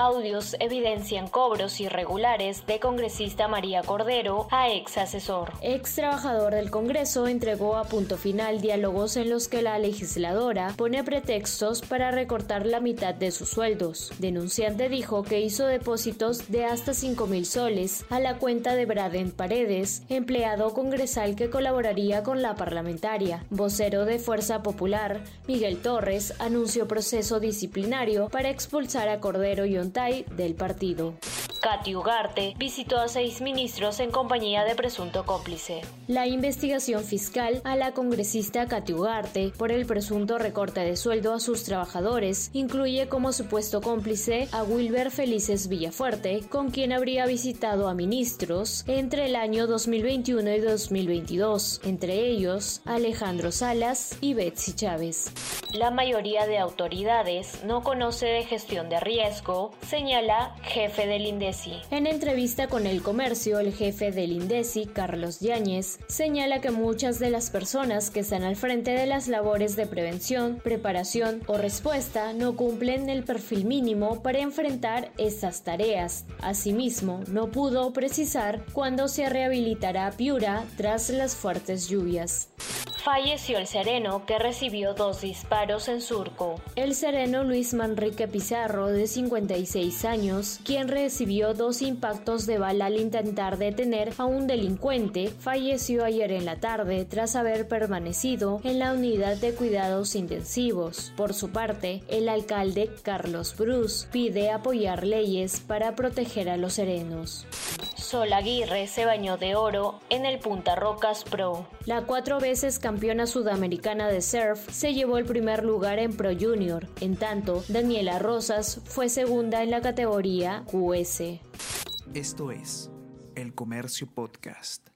Audios evidencian cobros irregulares de congresista María Cordero a ex asesor. Ex trabajador del Congreso entregó a punto final diálogos en los que la legisladora pone pretextos para recortar la mitad de sus sueldos. Denunciante dijo que hizo depósitos de hasta 5 mil soles a la cuenta de Braden Paredes, empleado congresal que colaboraría con la parlamentaria. Vocero de Fuerza Popular, Miguel Torres, anunció proceso disciplinario para expulsar a Cordero y del partido. Katy Ugarte visitó a seis ministros en compañía de presunto cómplice. La investigación fiscal a la congresista Katy Ugarte por el presunto recorte de sueldo a sus trabajadores incluye como supuesto cómplice a Wilber Felices Villafuerte, con quien habría visitado a ministros entre el año 2021 y 2022, entre ellos Alejandro Salas y Betsy Chávez. La mayoría de autoridades no conoce de gestión de riesgo, señala jefe del En entrevista con El Comercio, el jefe del INDECI, Carlos Yáñez, señala que muchas de las personas que están al frente de las labores de prevención, preparación o respuesta no cumplen el perfil mínimo para enfrentar estas tareas. Asimismo, no pudo precisar cuándo se rehabilitará Piura tras las fuertes lluvias. Falleció el sereno que recibió dos disparos en Surco. El sereno Luis Manrique Pizarro, de 56 años, quien recibió dos impactos de bala al intentar detener a un delincuente, falleció ayer en la tarde tras haber permanecido en la unidad de cuidados intensivos. Por su parte, el alcalde Carlos Bruce pide apoyar leyes para proteger a los serenos. Sol Aguirre se bañó de oro en el Punta Rocas Pro. La cuatro veces campeona sudamericana de surf se llevó el primer lugar en Pro Junior. En tanto, Daniela Rosas fue segunda en la categoría QS. Esto es El Comercio Podcast.